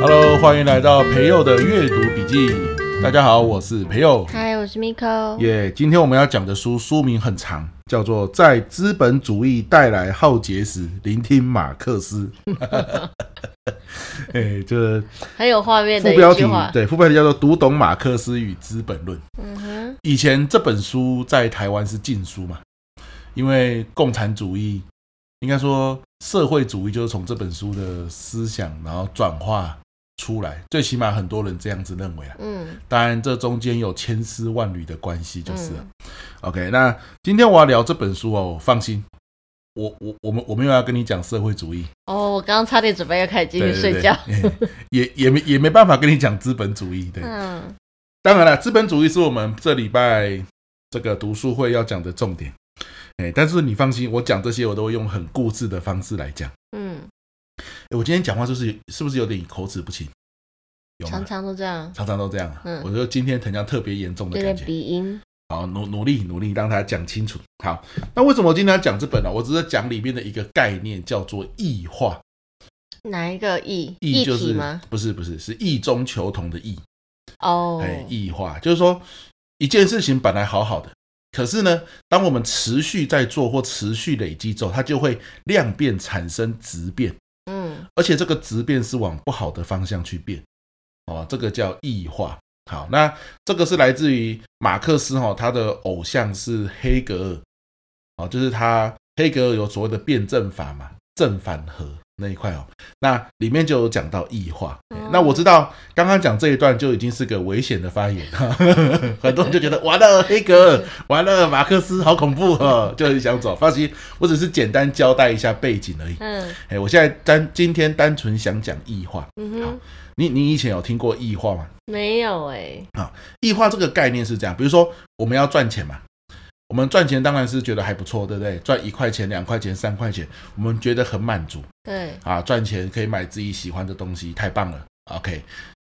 Hello，欢迎来到培佑的阅读笔记。大家好，我是培祐。嗨，我是 Miko。耶，今天我们要讲的书书名很长，叫做《在资本主义带来浩劫时，聆听马克思》。哎，这很有画面的副标题，对，副标题叫做《读懂马克思与资本论》。以前这本书在台湾是禁书嘛，因为共产主义，应该说社会主义，就是从这本书的思想然后转化。出来，最起码很多人这样子认为啊。嗯，当然这中间有千丝万缕的关系，就是了。嗯、OK，那今天我要聊这本书哦，放心，我我我们我没有要跟你讲社会主义。哦，我刚刚差点准备要开始继续睡觉，对对对也也没也没办法跟你讲资本主义。对，嗯，当然了，资本主义是我们这礼拜这个读书会要讲的重点。哎，但是你放心，我讲这些我都会用很固执的方式来讲。嗯。我今天讲话就是是不是有点口齿不清？有？常常都这样，常常都这样。嗯，我觉得今天藤江特别严重的感觉。鼻音。好，努努力努力让他讲清楚。好，那为什么我今天要讲这本呢？我只是讲里面的一个概念，叫做异化。哪一个异？异就是吗？不是不是，是异中求同的异。哦，哎，异化就是说一件事情本来好好的，可是呢，当我们持续在做或持续累积之后，它就会量变产生质变。嗯而且这个质变是往不好的方向去变，哦，这个叫异化。好，那这个是来自于马克思哈，他的偶像是黑格尔，哦，就是他黑格尔有所谓的辩证法嘛，正反合。那一块哦，那里面就有讲到异化。嗯、那我知道刚刚讲这一段就已经是个危险的发言，很多人就觉得完了，黑格尔完了，马克思好恐怖哦，就很想走。放心，我只是简单交代一下背景而已。嗯，哎，我现在单今天单纯想讲异化。嗯哼，好，你你以前有听过异化吗？没有哎、欸。好，异化这个概念是这样，比如说我们要赚钱嘛。我们赚钱当然是觉得还不错，对不对？赚一块钱、两块钱、三块钱，我们觉得很满足。对啊，赚钱可以买自己喜欢的东西，太棒了。OK，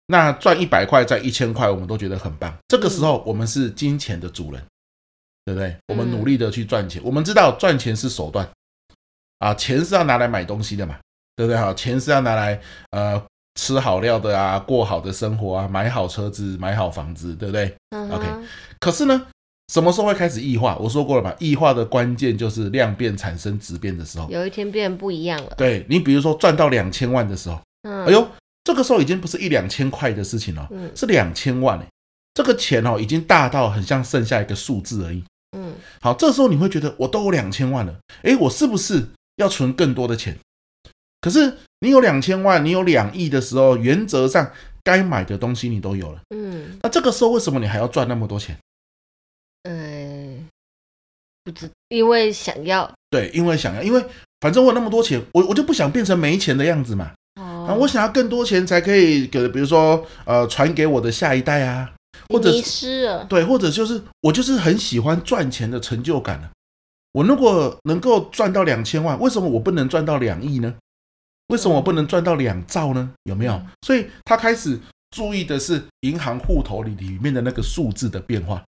那赚一百块、赚一千块，我们都觉得很棒。这个时候，我们是金钱的主人，对不对？我们努力的去赚钱，我们知道赚钱是手段啊，钱是要拿来买东西的嘛，对不对？好，钱是要拿来呃吃好料的啊，过好的生活啊，买好车子、买好房子，对不对？OK，可是呢？什么时候会开始异化？我说过了吧，异化的关键就是量变产生质变的时候。有一天变不一样了。对，你比如说赚到两千万的时候，嗯，哎呦，这个时候已经不是一两千块的事情了，嗯，是两千万哎，这个钱哦已经大到很像剩下一个数字而已。嗯，好，这时候你会觉得我都有两千万了，哎，我是不是要存更多的钱？可是你有两千万，你有两亿的时候，原则上该买的东西你都有了。嗯，那这个时候为什么你还要赚那么多钱？嗯，不知因为想要对，因为想要，因为反正我有那么多钱，我我就不想变成没钱的样子嘛。哦，啊，我想要更多钱才可以给，比如说呃，传给我的下一代啊，或者是对，或者就是我就是很喜欢赚钱的成就感。我如果能够赚到两千万，为什么我不能赚到两亿呢？为什么我不能赚到两兆呢？有没有？所以他开始注意的是银行户头里里面的那个数字的变化。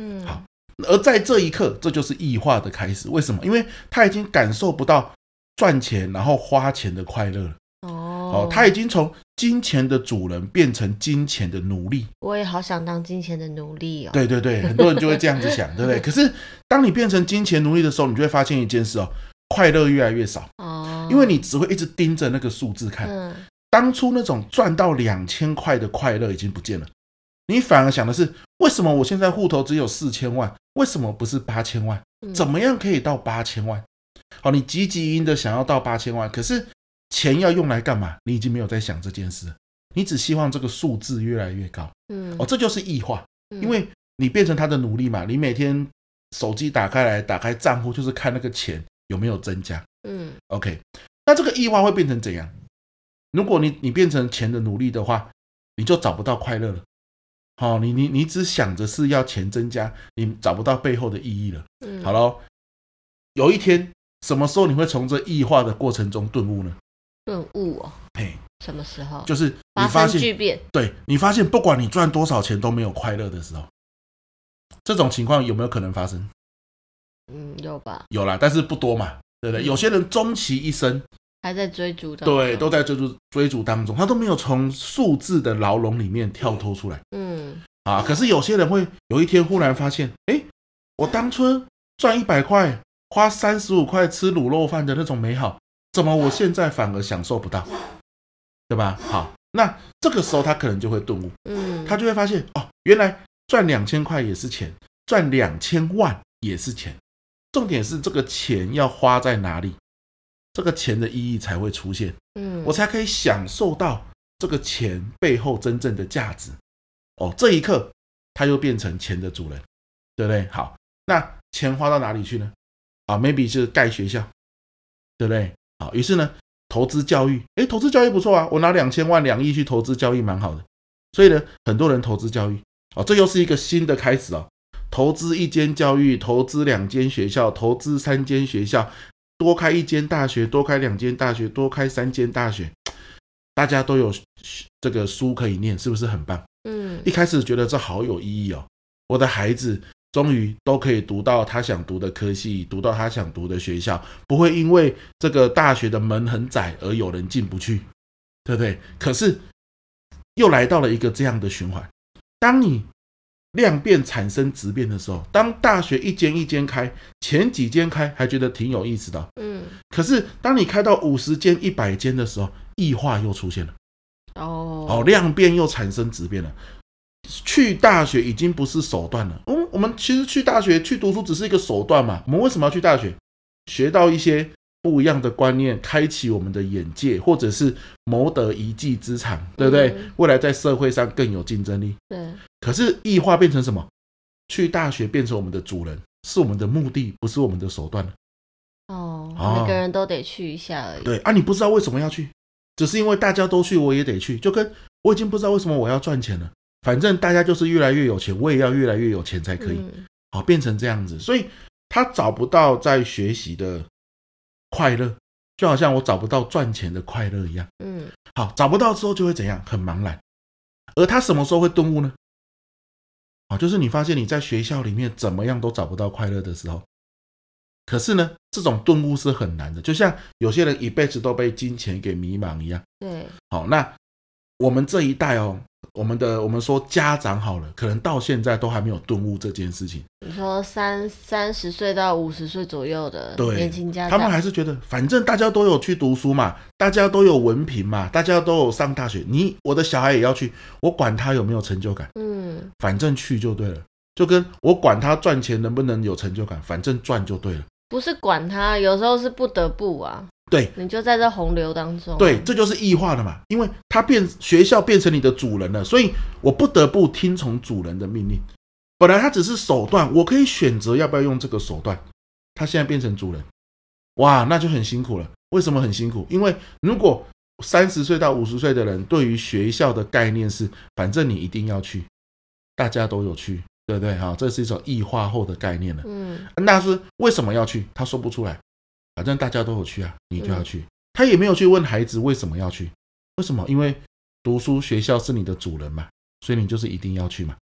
嗯，好，而在这一刻，这就是异化的开始。为什么？因为他已经感受不到赚钱然后花钱的快乐了。哦，他已经从金钱的主人变成金钱的奴隶。我也好想当金钱的奴隶哦。对对对，很多人就会这样子想，对不对？可是当你变成金钱奴隶的时候，你就会发现一件事哦，快乐越来越少。哦，因为你只会一直盯着那个数字看。嗯，当初那种赚到两千块的快乐已经不见了。你反而想的是，为什么我现在户头只有四千万？为什么不是八千万？怎么样可以到八千万？好，你汲汲营营的想要到八千万，可是钱要用来干嘛？你已经没有在想这件事，你只希望这个数字越来越高。嗯，哦，这就是异化，因为你变成他的奴隶嘛。你每天手机打开来，打开账户就是看那个钱有没有增加。嗯，OK，那这个异化会变成怎样？如果你你变成钱的奴隶的话，你就找不到快乐了。好，你你你只想着是要钱增加，你找不到背后的意义了。嗯，好喽，有一天，什么时候你会从这异化的过程中顿悟呢？顿悟哦，嘿，什么时候？就是你发现巨变，对，你发现不管你赚多少钱都没有快乐的时候，这种情况有没有可能发生？嗯，有吧？有啦，但是不多嘛，对不对？有些人终其一生还在追逐当中，对，都在追逐追逐当中，他都没有从数字的牢笼里面跳脱出来。嗯，啊，可是有些人会有一天忽然发现，哎，我当初赚一百块，花三十五块吃卤肉饭的那种美好，怎么我现在反而享受不到？对吧？好，那这个时候他可能就会顿悟，嗯，他就会发现哦，原来赚两千块也是钱，赚两千万也是钱。重点是这个钱要花在哪里，这个钱的意义才会出现，嗯，我才可以享受到这个钱背后真正的价值。哦，这一刻他又变成钱的主人，对不对？好，那钱花到哪里去呢？啊，maybe 是盖学校，对不对？好，于是呢，投资教育，诶，投资教育不错啊，我拿两千万两亿去投资教育，蛮好的。所以呢，很多人投资教育，哦，这又是一个新的开始哦。投资一间教育，投资两间学校，投资三间学校，多开一间大学，多开两间大学，多开三间大学，大家都有这个书可以念，是不是很棒？嗯，一开始觉得这好有意义哦，我的孩子终于都可以读到他想读的科系，读到他想读的学校，不会因为这个大学的门很窄而有人进不去，对不对？可是又来到了一个这样的循环，当你。量变产生质变的时候，当大学一间一间开，前几间开还觉得挺有意思的，嗯，可是当你开到五十间、一百间的时候，异化又出现了，哦，哦，量变又产生质变了。去大学已经不是手段了，嗯，我们其实去大学去读书只是一个手段嘛，我们为什么要去大学？学到一些。不一样的观念，开启我们的眼界，或者是谋得一技之长，对不对？嗯、未来在社会上更有竞争力。对。可是异化变成什么？去大学变成我们的主人，是我们的目的，不是我们的手段。哦，哦每个人都得去一下而已。对啊，你不知道为什么要去，只是因为大家都去，我也得去。就跟我已经不知道为什么我要赚钱了，反正大家就是越来越有钱，我也要越来越有钱才可以。嗯、好，变成这样子，所以他找不到在学习的。快乐就好像我找不到赚钱的快乐一样，嗯，好，找不到之后就会怎样？很茫然。而他什么时候会顿悟呢？啊，就是你发现你在学校里面怎么样都找不到快乐的时候。可是呢，这种顿悟是很难的，就像有些人一辈子都被金钱给迷茫一样。对，好，那我们这一代哦。我们的我们说家长好了，可能到现在都还没有顿悟这件事情。你说三三十岁到五十岁左右的年轻家长，他们还是觉得反正大家都有去读书嘛，大家都有文凭嘛，大家都有上大学，你我的小孩也要去，我管他有没有成就感，嗯，反正去就对了，就跟我管他赚钱能不能有成就感，反正赚就对了。不是管他，有时候是不得不啊。对，你就在这洪流当中。对，这就是异化了嘛，因为他变学校变成你的主人了，所以我不得不听从主人的命令。本来他只是手段，我可以选择要不要用这个手段。他现在变成主人，哇，那就很辛苦了。为什么很辛苦？因为如果三十岁到五十岁的人对于学校的概念是，反正你一定要去，大家都有去，对不对？哈，这是一种异化后的概念了。嗯，那是为什么要去？他说不出来。反正大家都有去啊，你就要去。他也没有去问孩子为什么要去，为什么？因为读书学校是你的主人嘛，所以你就是一定要去嘛。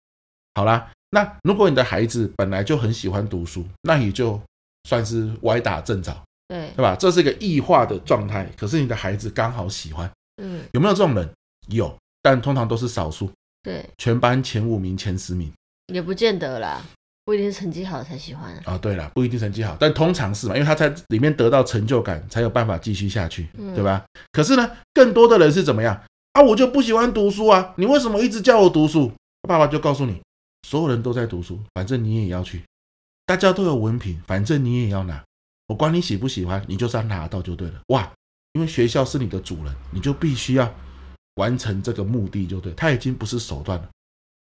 好啦，那如果你的孩子本来就很喜欢读书，那你就算是歪打正着，对对吧？这是一个异化的状态，可是你的孩子刚好喜欢，嗯，有没有这种人？有，但通常都是少数。对，全班前五名、前十名也不见得啦。不一定是成绩好才喜欢啊！哦，对了，不一定成绩好，但通常是嘛，因为他在里面得到成就感，才有办法继续下去，嗯、对吧？可是呢，更多的人是怎么样啊？我就不喜欢读书啊！你为什么一直叫我读书？爸爸就告诉你，所有人都在读书，反正你也要去，大家都有文凭，反正你也要拿，我管你喜不喜欢，你就是要拿到就对了。哇，因为学校是你的主人，你就必须要完成这个目的就对，他已经不是手段了。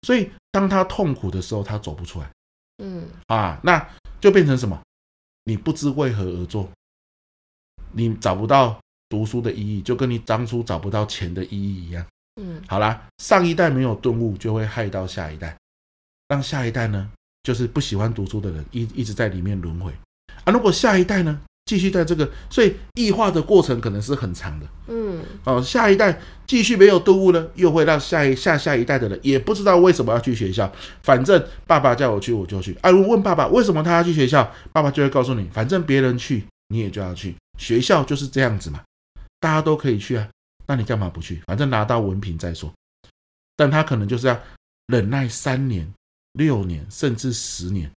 所以当他痛苦的时候，他走不出来。嗯啊，那就变成什么？你不知为何而做，你找不到读书的意义，就跟你当初找不到钱的意义一样。嗯，好啦，上一代没有顿悟，就会害到下一代，让下一代呢，就是不喜欢读书的人一一直在里面轮回啊。如果下一代呢，继续在这个，所以异化的过程可能是很长的。嗯，哦，下一代继续没有顿悟呢，又会让下一下下一代的人也不知道为什么要去学校。反正爸爸叫我去，我就去。啊，如果问爸爸为什么他要去学校，爸爸就会告诉你，反正别人去，你也就要去。学校就是这样子嘛，大家都可以去啊，那你干嘛不去？反正拿到文凭再说。但他可能就是要忍耐三年、六年，甚至十年。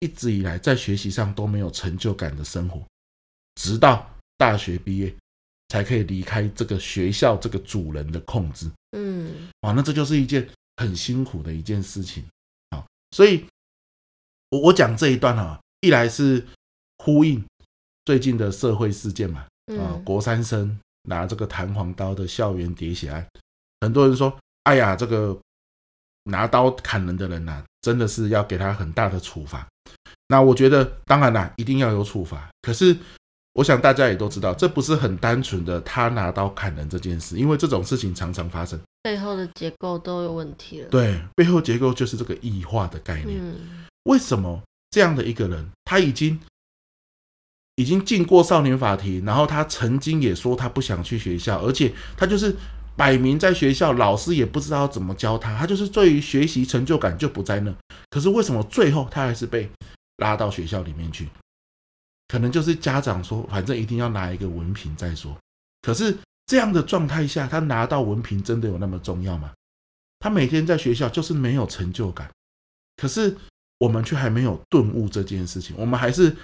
一直以来在学习上都没有成就感的生活，直到大学毕业才可以离开这个学校这个主人的控制。嗯，啊，那这就是一件很辛苦的一件事情。好，所以我我讲这一段啊，一来是呼应最近的社会事件嘛，啊，国三生拿这个弹簧刀的校园喋血案，很多人说，哎呀，这个拿刀砍人的人呐、啊，真的是要给他很大的处罚。那我觉得，当然啦，一定要有处罚。可是，我想大家也都知道，这不是很单纯的他拿刀砍人这件事，因为这种事情常常发生，背后的结构都有问题了。对，背后结构就是这个异化的概念。嗯，为什么这样的一个人，他已经已经进过少年法庭，然后他曾经也说他不想去学校，而且他就是。摆明在学校，老师也不知道怎么教他，他就是对于学习成就感就不在那。可是为什么最后他还是被拉到学校里面去？可能就是家长说，反正一定要拿一个文凭再说。可是这样的状态下，他拿到文凭真的有那么重要吗？他每天在学校就是没有成就感，可是我们却还没有顿悟这件事情，我们还是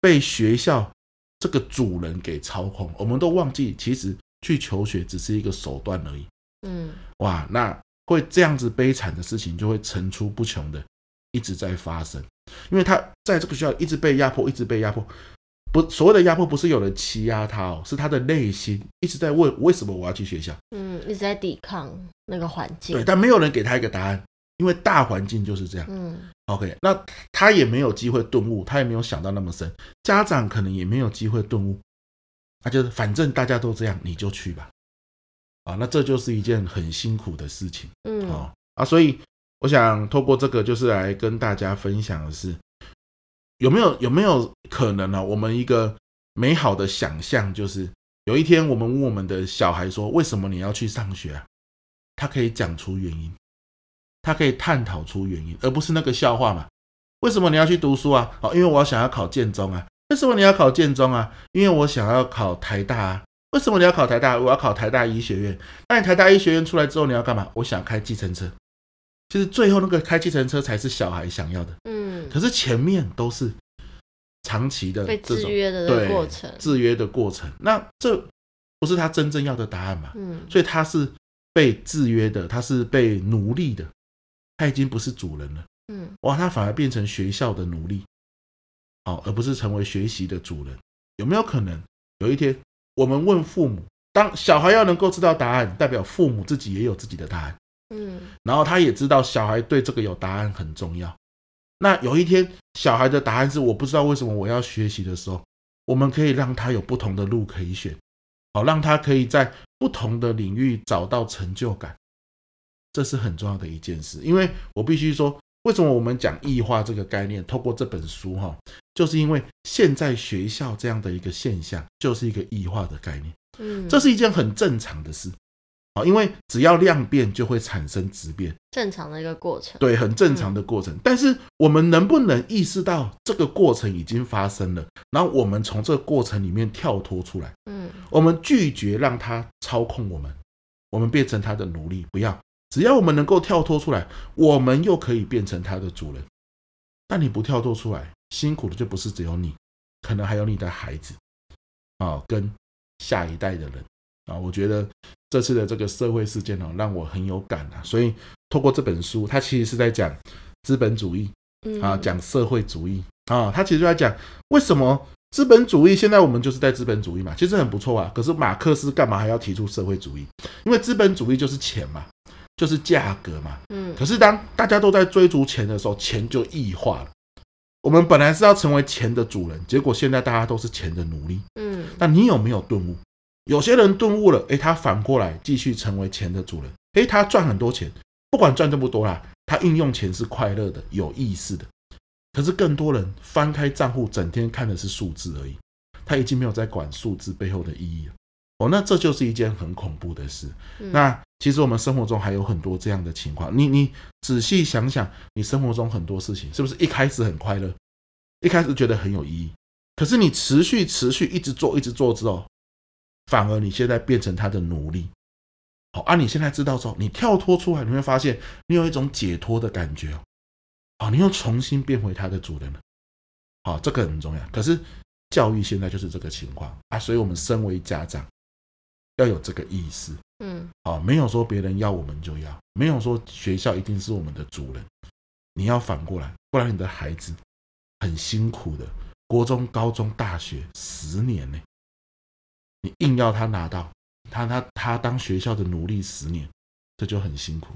被学校这个主人给操控，我们都忘记其实。去求学只是一个手段而已。嗯，哇，那会这样子悲惨的事情就会层出不穷的一直在发生，因为他在这个学校一直被压迫，一直被压迫。不，所谓的压迫不是有人欺压他哦，是他的内心一直在问为什么我要去学校。嗯，一直在抵抗那个环境。对，但没有人给他一个答案，因为大环境就是这样。嗯，OK，那他也没有机会顿悟，他也没有想到那么深，家长可能也没有机会顿悟。那就是反正大家都这样，你就去吧，啊，那这就是一件很辛苦的事情，嗯，啊啊，所以我想透过这个，就是来跟大家分享的是，有没有有没有可能呢、啊？我们一个美好的想象，就是有一天我们问我们的小孩说：“为什么你要去上学啊？”他可以讲出原因，他可以探讨出原因，而不是那个笑话嘛？为什么你要去读书啊？哦，因为我想要考建中啊。为什么你要考建中啊？因为我想要考台大啊。为什么你要考台大？我要考台大医学院。那你台大医学院出来之后你要干嘛？我想开计程车。其实最后那个开计程车才是小孩想要的。嗯。可是前面都是长期的被制约的过程，制约的过程。那这不是他真正要的答案嘛？嗯。所以他是被制约的，他是被奴隶的，他已经不是主人了。嗯。哇，他反而变成学校的奴隶。好，而不是成为学习的主人，有没有可能有一天我们问父母，当小孩要能够知道答案，代表父母自己也有自己的答案，嗯，然后他也知道小孩对这个有答案很重要。那有一天小孩的答案是我不知道为什么我要学习的时候，我们可以让他有不同的路可以选，好，让他可以在不同的领域找到成就感，这是很重要的一件事。因为我必须说。为什么我们讲异化这个概念？透过这本书哈，就是因为现在学校这样的一个现象，就是一个异化的概念。嗯，这是一件很正常的事啊，因为只要量变就会产生质变，正常的一个过程。对，很正常的过程。但是我们能不能意识到这个过程已经发生了？然后我们从这个过程里面跳脱出来？嗯，我们拒绝让它操控我们，我们变成它的奴隶，不要。只要我们能够跳脱出来，我们又可以变成他的主人。但你不跳脱出来，辛苦的就不是只有你，可能还有你的孩子啊，跟下一代的人啊。我觉得这次的这个社会事件呢，让我很有感啊。所以透过这本书，它其实是在讲资本主义啊，讲社会主义啊。它其实就在讲为什么资本主义现在我们就是在资本主义嘛，其实很不错啊。可是马克思干嘛还要提出社会主义？因为资本主义就是钱嘛。就是价格嘛，嗯，可是当大家都在追逐钱的时候，钱就异化了。我们本来是要成为钱的主人，结果现在大家都是钱的奴隶，嗯。那你有没有顿悟？有些人顿悟了，诶，他反过来继续成为钱的主人，诶，他赚很多钱，不管赚这么多啦，他运用钱是快乐的、有意思的。可是更多人翻开账户，整天看的是数字而已，他已经没有在管数字背后的意义了。哦，那这就是一件很恐怖的事。嗯、那其实我们生活中还有很多这样的情况。你你仔细想想，你生活中很多事情是不是一开始很快乐，一开始觉得很有意义？可是你持续持续一直做一直做之后，反而你现在变成他的奴隶。好，啊，你现在知道之后，你跳脱出来，你会发现你有一种解脱的感觉哦。好，你又重新变回他的主人了。好，这个很重要。可是教育现在就是这个情况啊，所以我们身为家长。要有这个意识，嗯，好，没有说别人要我们就要，没有说学校一定是我们的主人，你要反过来，不然你的孩子很辛苦的，国中、高中、大学十年呢，你硬要他拿到，他他他当学校的奴隶十年，这就很辛苦。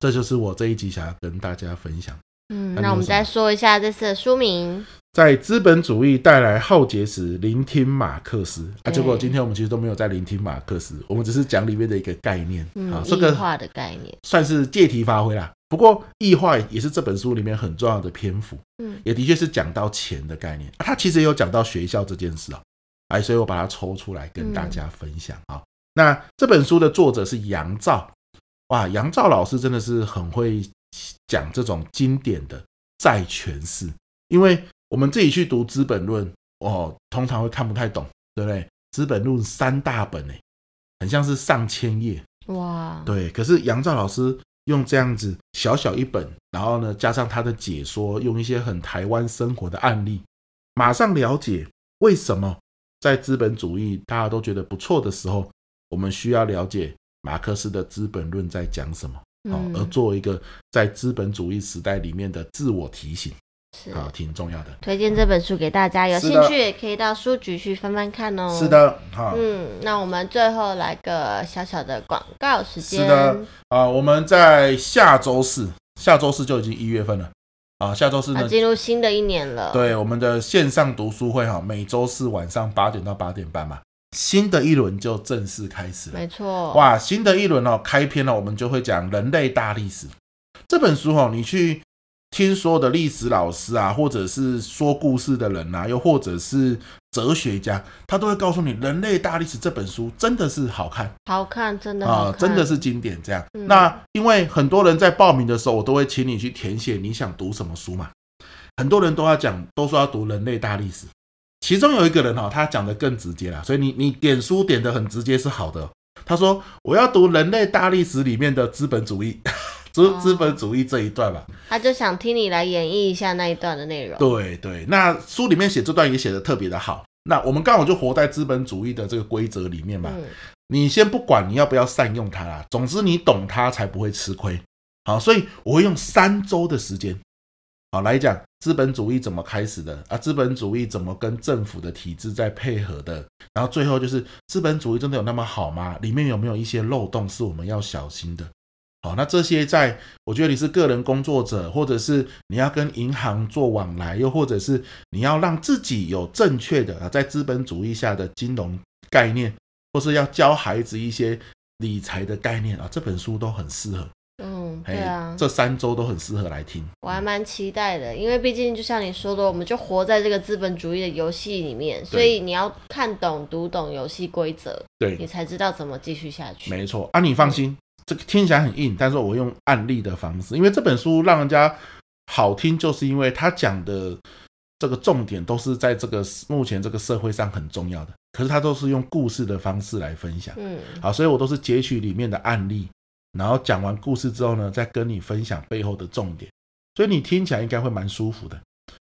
这就是我这一集想要跟大家分享。嗯，那我们再说一下这次的书名，在资本主义带来浩劫时，聆听马克思啊。结果今天我们其实都没有在聆听马克思，我们只是讲里面的一个概念啊，这个异化的概念算是借题发挥啦。不过异化也是这本书里面很重要的篇幅，嗯，也的确是讲到钱的概念。他其实也有讲到学校这件事啊，哎，所以我把它抽出来跟大家分享啊。那这本书的作者是杨照，哇，杨照老师真的是很会。讲这种经典的债权式，因为我们自己去读《资本论》哦，通常会看不太懂，对不对？《资本论》三大本呢，很像是上千页哇。对，可是杨照老师用这样子小小一本，然后呢，加上他的解说，用一些很台湾生活的案例，马上了解为什么在资本主义大家都觉得不错的时候，我们需要了解马克思的《资本论》在讲什么。好，而做一个在资本主义时代里面的自我提醒，是啊，挺重要的。推荐这本书给大家，有兴趣也可以到书局去翻翻看哦。是的，好，嗯，那我们最后来个小小的广告时间。是的，啊，我们在下周四，下周四就已经一月份了啊，下周四呢，进入新的一年了。对，我们的线上读书会哈，每周四晚上八点到八点半嘛。新的一轮就正式开始了，没错，哇！新的一轮哦，开篇了，我们就会讲人类大历史这本书哦。你去听所有的历史老师啊，或者是说故事的人啊，又或者是哲学家，他都会告诉你，《人类大历史》这本书真的是好看，好看，真的啊，真的是经典。这样，嗯、那因为很多人在报名的时候，我都会请你去填写你想读什么书嘛。很多人都要讲，都说要读《人类大历史》。其中有一个人哈，他讲的更直接啦，所以你你点书点的很直接是好的。他说我要读人类大历史里面的资本主义，资资本主义这一段吧。他就想听你来演绎一下那一段的内容。对对，那书里面写这段也写的特别的好。那我们刚好就活在资本主义的这个规则里面嘛。你先不管你要不要善用它啦，总之你懂它才不会吃亏。好，所以我会用三周的时间。好，来讲资本主义怎么开始的啊？资本主义怎么跟政府的体制在配合的？然后最后就是资本主义真的有那么好吗？里面有没有一些漏洞是我们要小心的？好，那这些在我觉得你是个人工作者，或者是你要跟银行做往来，又或者是你要让自己有正确的啊，在资本主义下的金融概念，或是要教孩子一些理财的概念啊，这本书都很适合。嗯，对啊，这三周都很适合来听。我还蛮期待的，因为毕竟就像你说的，我们就活在这个资本主义的游戏里面，所以你要看懂、读懂游戏规则，对，你才知道怎么继续下去。没错啊，你放心，嗯、这个听起来很硬，但是我用案例的方式，因为这本书让人家好听，就是因为他讲的这个重点都是在这个目前这个社会上很重要的，可是他都是用故事的方式来分享。嗯，好，所以我都是截取里面的案例。然后讲完故事之后呢，再跟你分享背后的重点，所以你听起来应该会蛮舒服的，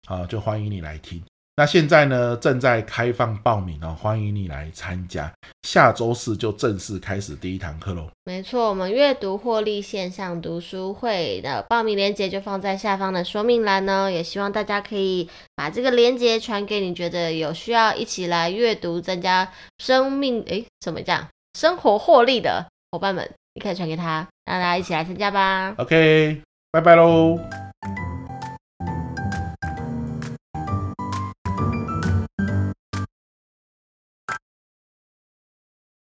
好，就欢迎你来听。那现在呢，正在开放报名哦，欢迎你来参加。下周四就正式开始第一堂课喽。没错，我们阅读获利线上读书会的报名链接就放在下方的说明栏呢，也希望大家可以把这个链接传给你觉得有需要一起来阅读、增加生命诶，怎么讲？生活获利的伙伴们。你可以传给他，让大家一起来参加吧。OK，拜拜喽。